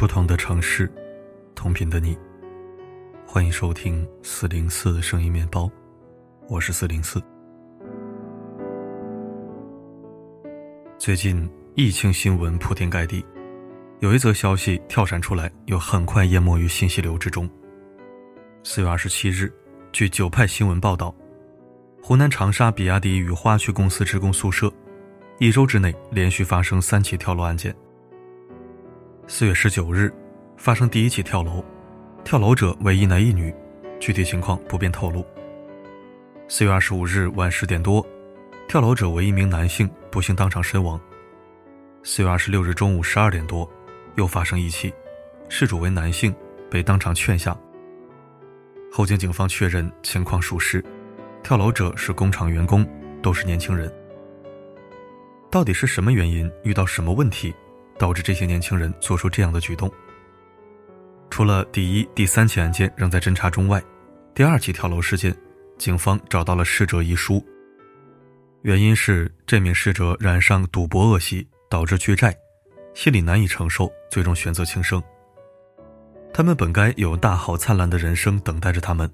不同的城市，同频的你。欢迎收听四零四声音面包，我是四零四。最近疫情新闻铺天盖地，有一则消息跳闪出来，又很快淹没于信息流之中。四月二十七日，据九派新闻报道，湖南长沙比亚迪与花区公司职工宿舍，一周之内连续发生三起跳楼案件。四月十九日，发生第一起跳楼，跳楼者为一男一女，具体情况不便透露。四月二十五日晚十点多，跳楼者为一名男性，不幸当场身亡。四月二十六日中午十二点多，又发生一起，事主为男性，被当场劝下。后经警方确认情况属实，跳楼者是工厂员工，都是年轻人。到底是什么原因？遇到什么问题？导致这些年轻人做出这样的举动。除了第一、第三起案件仍在侦查中外，第二起跳楼事件，警方找到了逝者遗书。原因是这名逝者染上赌博恶习，导致巨债，心里难以承受，最终选择轻生。他们本该有大好灿烂的人生等待着他们，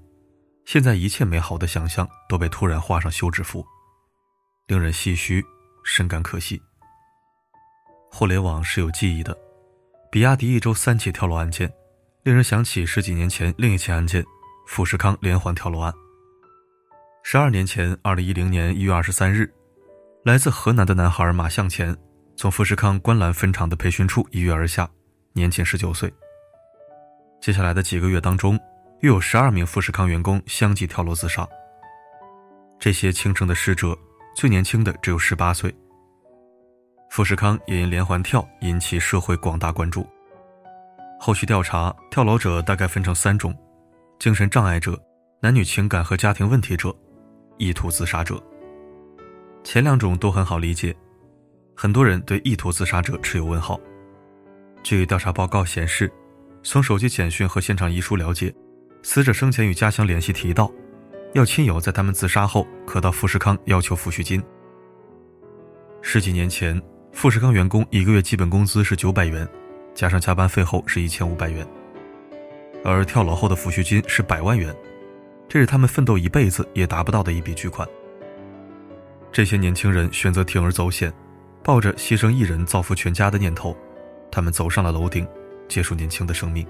现在一切美好的想象都被突然画上休止符，令人唏嘘，深感可惜。互联网是有记忆的，比亚迪一周三起跳楼案件，令人想起十几年前另一起案件——富士康连环跳楼案。十二年前，二零一零年一月二十三日，来自河南的男孩马向前从富士康观澜分厂的培训处一跃而下，年仅十九岁。接下来的几个月当中，又有十二名富士康员工相继跳楼自杀。这些轻生的逝者，最年轻的只有十八岁。富士康也因连环跳引起社会广大关注。后续调查，跳楼者大概分成三种：精神障碍者、男女情感和家庭问题者、意图自杀者。前两种都很好理解，很多人对意图自杀者持有问号。据调查报告显示，从手机简讯和现场遗书了解，死者生前与家乡联系提到，要亲友在他们自杀后可到富士康要求抚恤金。十几年前。富士康员工一个月基本工资是九百元，加上加班费后是一千五百元，而跳楼后的抚恤金是百万元，这是他们奋斗一辈子也达不到的一笔巨款。这些年轻人选择铤而走险，抱着牺牲一人造福全家的念头，他们走上了楼顶，结束年轻的生命。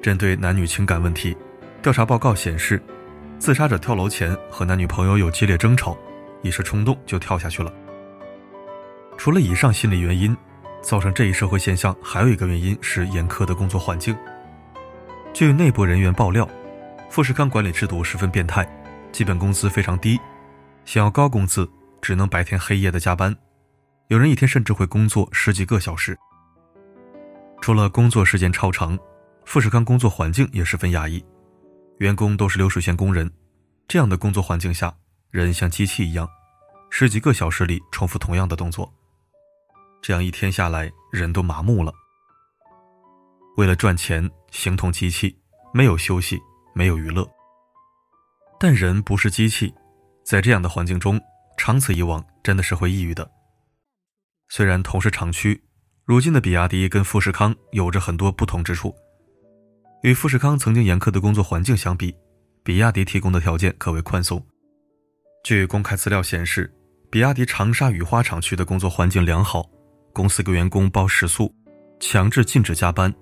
针对男女情感问题，调查报告显示，自杀者跳楼前和男女朋友有激烈争吵，一时冲动就跳下去了。除了以上心理原因，造成这一社会现象，还有一个原因是严苛的工作环境。据内部人员爆料，富士康管理制度十分变态，基本工资非常低，想要高工资只能白天黑夜的加班，有人一天甚至会工作十几个小时。除了工作时间超长，富士康工作环境也十分压抑，员工都是流水线工人，这样的工作环境下，人像机器一样，十几个小时里重复同样的动作。这样一天下来，人都麻木了。为了赚钱，形同机器，没有休息，没有娱乐。但人不是机器，在这样的环境中，长此以往，真的是会抑郁的。虽然同是厂区，如今的比亚迪跟富士康有着很多不同之处。与富士康曾经严苛的工作环境相比，比亚迪提供的条件可谓宽松。据公开资料显示，比亚迪长沙雨花厂区的工作环境良好。公司给员工包食宿，强制禁止加班，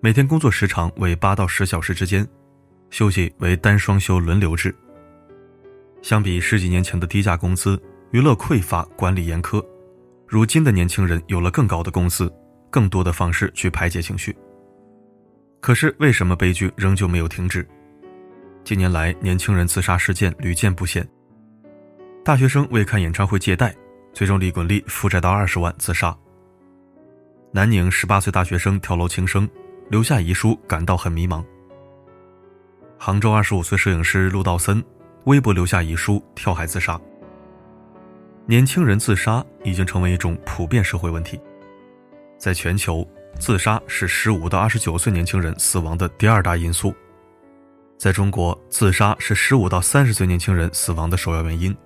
每天工作时长为八到十小时之间，休息为单双休轮流制。相比十几年前的低价工资、娱乐匮乏、管理严苛，如今的年轻人有了更高的工资，更多的方式去排解情绪。可是为什么悲剧仍旧没有停止？近年来，年轻人自杀事件屡见不鲜。大学生为看演唱会借贷，最终利滚利负债到二十万自杀。南宁十八岁大学生跳楼轻生，留下遗书，感到很迷茫。杭州二十五岁摄影师陆道森，微博留下遗书，跳海自杀。年轻人自杀已经成为一种普遍社会问题，在全球，自杀是十五到二十九岁年轻人死亡的第二大因素。在中国，自杀是十五到三十岁年轻人死亡的首要原因。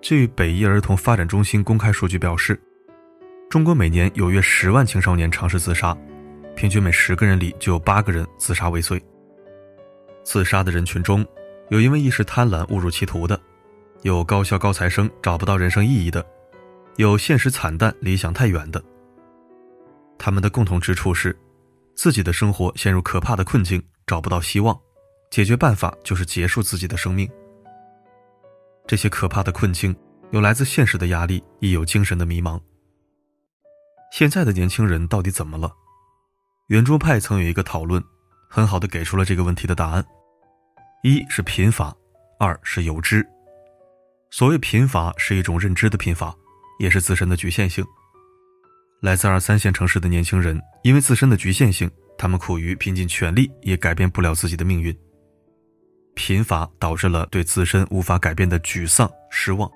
据北医儿童发展中心公开数据表示。中国每年有约十万青少年尝试自杀，平均每十个人里就有八个人自杀未遂。自杀的人群中，有因为一时贪婪误入歧途的，有高校高材生找不到人生意义的，有现实惨淡理想太远的。他们的共同之处是，自己的生活陷入可怕的困境，找不到希望，解决办法就是结束自己的生命。这些可怕的困境，有来自现实的压力，亦有精神的迷茫。现在的年轻人到底怎么了？圆桌派曾有一个讨论，很好的给出了这个问题的答案：一是贫乏，二是有知。所谓贫乏，是一种认知的贫乏，也是自身的局限性。来自二三线城市的年轻人，因为自身的局限性，他们苦于拼尽全力也改变不了自己的命运。贫乏导致了对自身无法改变的沮丧、失望。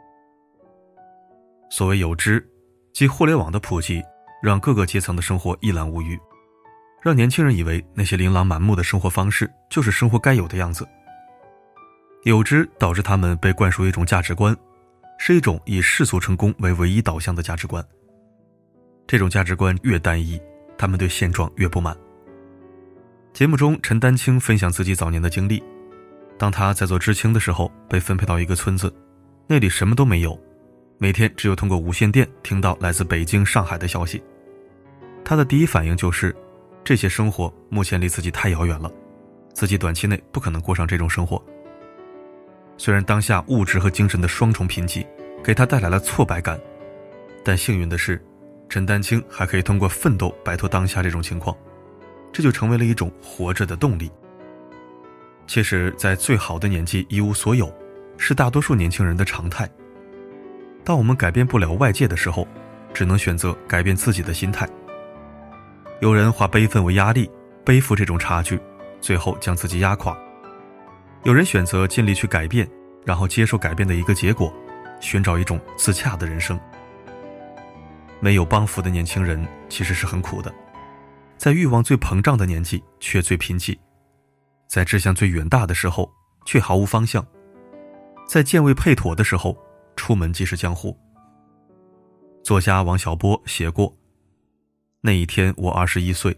所谓有知，即互联网的普及，让各个阶层的生活一览无余，让年轻人以为那些琳琅满目的生活方式就是生活该有的样子。有之导致他们被灌输一种价值观，是一种以世俗成功为唯一导向的价值观。这种价值观越单一，他们对现状越不满。节目中，陈丹青分享自己早年的经历：当他在做知青的时候，被分配到一个村子，那里什么都没有，每天只有通过无线电听到来自北京、上海的消息。他的第一反应就是，这些生活目前离自己太遥远了，自己短期内不可能过上这种生活。虽然当下物质和精神的双重贫瘠给他带来了挫败感，但幸运的是。陈丹青还可以通过奋斗摆脱当下这种情况，这就成为了一种活着的动力。其实，在最好的年纪一无所有，是大多数年轻人的常态。当我们改变不了外界的时候，只能选择改变自己的心态。有人化悲愤为压力，背负这种差距，最后将自己压垮；有人选择尽力去改变，然后接受改变的一个结果，寻找一种自洽的人生。没有帮扶的年轻人其实是很苦的，在欲望最膨胀的年纪却最贫瘠，在志向最远大的时候却毫无方向，在剑未配妥的时候出门即是江湖。作家王小波写过：“那一天我二十一岁，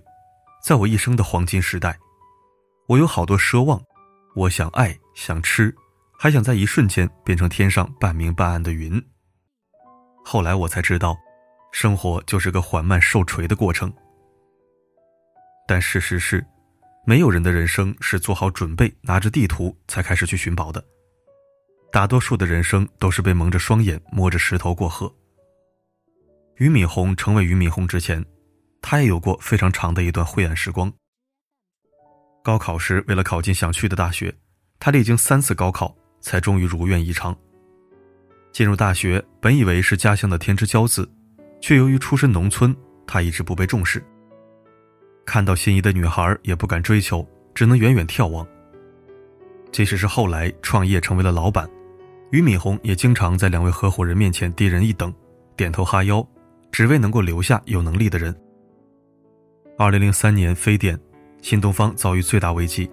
在我一生的黄金时代，我有好多奢望，我想爱，想吃，还想在一瞬间变成天上半明半暗的云。后来我才知道。”生活就是个缓慢受锤的过程，但事实是，没有人的人生是做好准备、拿着地图才开始去寻宝的。大多数的人生都是被蒙着双眼、摸着石头过河。俞敏洪成为俞敏洪之前，他也有过非常长的一段灰暗时光。高考时，为了考进想去的大学，他历经三次高考，才终于如愿以偿。进入大学，本以为是家乡的天之骄子。却由于出身农村，他一直不被重视。看到心仪的女孩也不敢追求，只能远远眺望。即使是后来创业成为了老板，俞敏洪也经常在两位合伙人面前低人一等，点头哈腰，只为能够留下有能力的人。二零零三年非典，新东方遭遇最大危机，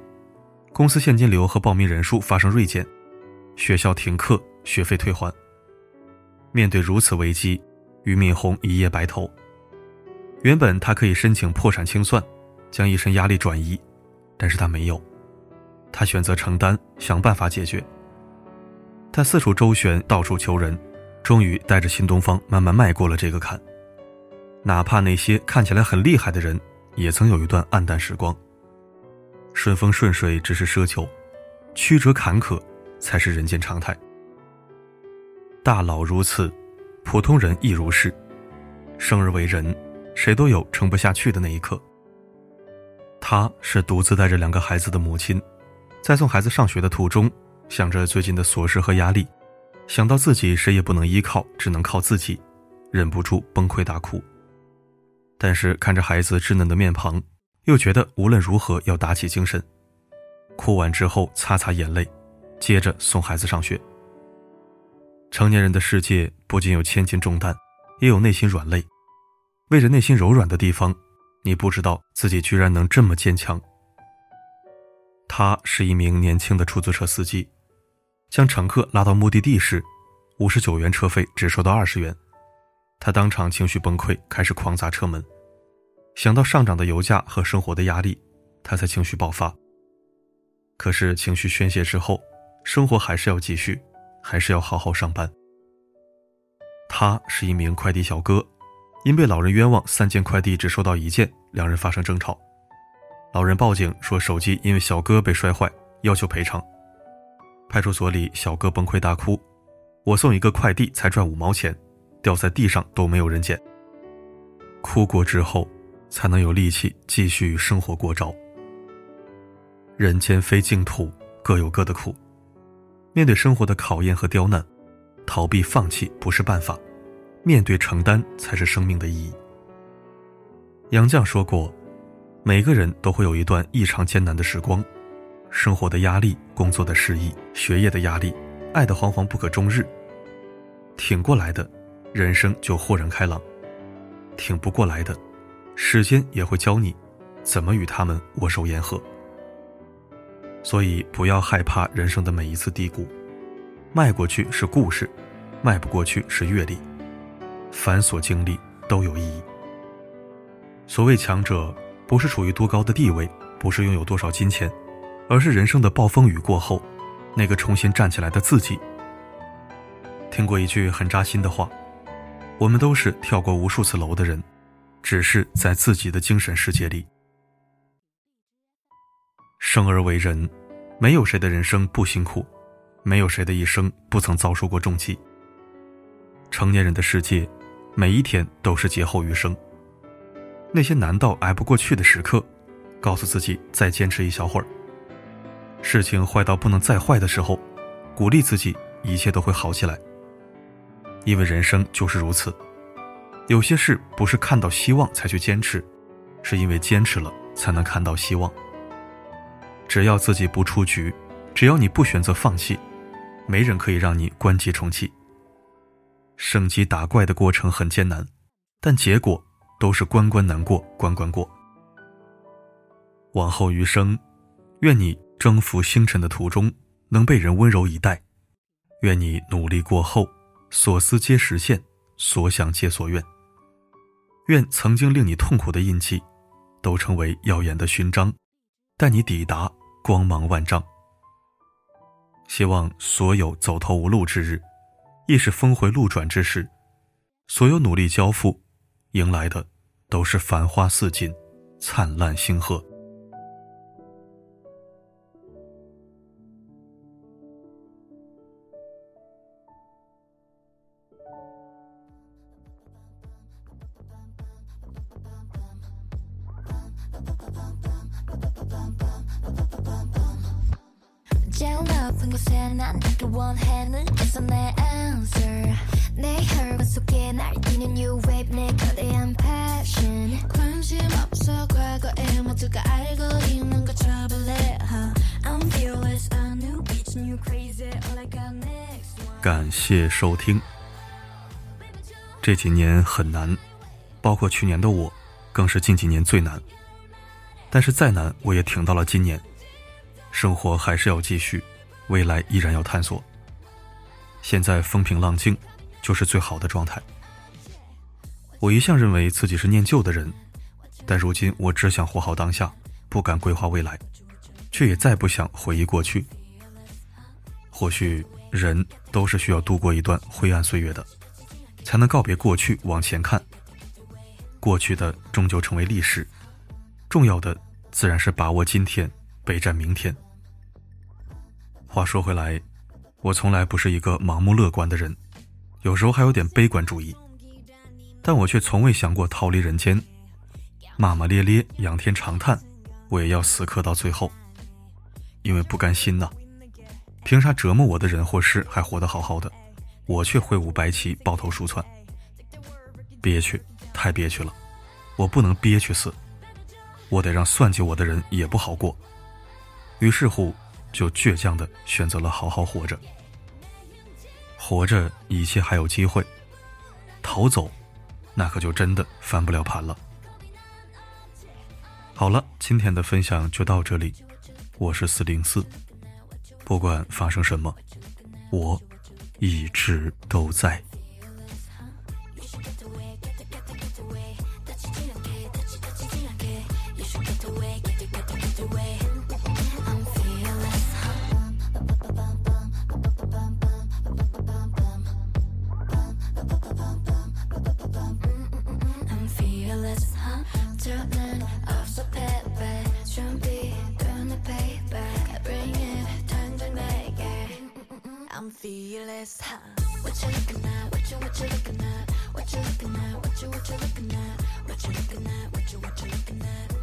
公司现金流和报名人数发生锐减，学校停课，学费退还。面对如此危机。俞敏洪一夜白头。原本他可以申请破产清算，将一身压力转移，但是他没有，他选择承担，想办法解决。他四处周旋，到处求人，终于带着新东方慢慢迈过了这个坎。哪怕那些看起来很厉害的人，也曾有一段暗淡时光。顺风顺水只是奢求，曲折坎坷才是人间常态。大佬如此。普通人亦如是，生而为人，谁都有撑不下去的那一刻。她是独自带着两个孩子的母亲，在送孩子上学的途中，想着最近的琐事和压力，想到自己谁也不能依靠，只能靠自己，忍不住崩溃大哭。但是看着孩子稚嫩的面庞，又觉得无论如何要打起精神。哭完之后，擦擦眼泪，接着送孩子上学。成年人的世界不仅有千斤重担，也有内心软肋。为着内心柔软的地方，你不知道自己居然能这么坚强。他是一名年轻的出租车司机，将乘客拉到目的地时，五十九元车费只收到二十元，他当场情绪崩溃，开始狂砸车门。想到上涨的油价和生活的压力，他才情绪爆发。可是情绪宣泄之后，生活还是要继续，还是要好好上班。他是一名快递小哥，因被老人冤枉三件快递只收到一件，两人发生争吵。老人报警说手机因为小哥被摔坏，要求赔偿。派出所里，小哥崩溃大哭：“我送一个快递才赚五毛钱，掉在地上都没有人捡。”哭过之后，才能有力气继续与生活过招。人间非净土，各有各的苦。面对生活的考验和刁难，逃避放弃不是办法，面对承担才是生命的意义。杨绛说过：“每个人都会有一段异常艰难的时光，生活的压力、工作的失意、学业的压力、爱的惶惶不可终日。挺过来的，人生就豁然开朗。”挺不过来的，时间也会教你，怎么与他们握手言和。所以不要害怕人生的每一次低谷，迈过去是故事，迈不过去是阅历。凡所经历都有意义。所谓强者，不是处于多高的地位，不是拥有多少金钱，而是人生的暴风雨过后，那个重新站起来的自己。听过一句很扎心的话。我们都是跳过无数次楼的人，只是在自己的精神世界里。生而为人，没有谁的人生不辛苦，没有谁的一生不曾遭受过重击。成年人的世界，每一天都是劫后余生。那些难到挨不过去的时刻，告诉自己再坚持一小会儿。事情坏到不能再坏的时候，鼓励自己一切都会好起来。因为人生就是如此，有些事不是看到希望才去坚持，是因为坚持了才能看到希望。只要自己不出局，只要你不选择放弃，没人可以让你关机重启。升级打怪的过程很艰难，但结果都是关关难过关关过。往后余生，愿你征服星辰的途中能被人温柔以待，愿你努力过后。所思皆实现，所想皆所愿。愿曾经令你痛苦的印记，都成为耀眼的勋章，带你抵达光芒万丈。希望所有走投无路之日，亦是峰回路转之时。所有努力交付，迎来的都是繁花似锦，灿烂星河。感谢收听。这几年很难，包括去年的我，更是近几年最难。但是再难，我也挺到了今年。生活还是要继续，未来依然要探索。现在风平浪静，就是最好的状态。我一向认为自己是念旧的人，但如今我只想活好当下，不敢规划未来，却也再不想回忆过去。或许人都是需要度过一段灰暗岁月的，才能告别过去，往前看。过去的终究成为历史，重要的自然是把握今天。备战明天。话说回来，我从来不是一个盲目乐观的人，有时候还有点悲观主义。但我却从未想过逃离人间，骂骂咧咧、仰天长叹，我也要死磕到最后，因为不甘心呐。凭啥折磨我的人或事还活得好好的，我却挥舞白旗、抱头鼠窜？憋屈，太憋屈了，我不能憋屈死，我得让算计我的人也不好过。于是乎，就倔强的选择了好好活着。活着，一切还有机会；逃走，那可就真的翻不了盘了。好了，今天的分享就到这里。我是四零四，不管发生什么，我一直都在。I'm fearless. hot. What you looking at? What you what you looking at? What you looking at? What you what you looking at? What you looking at? What you what you looking at?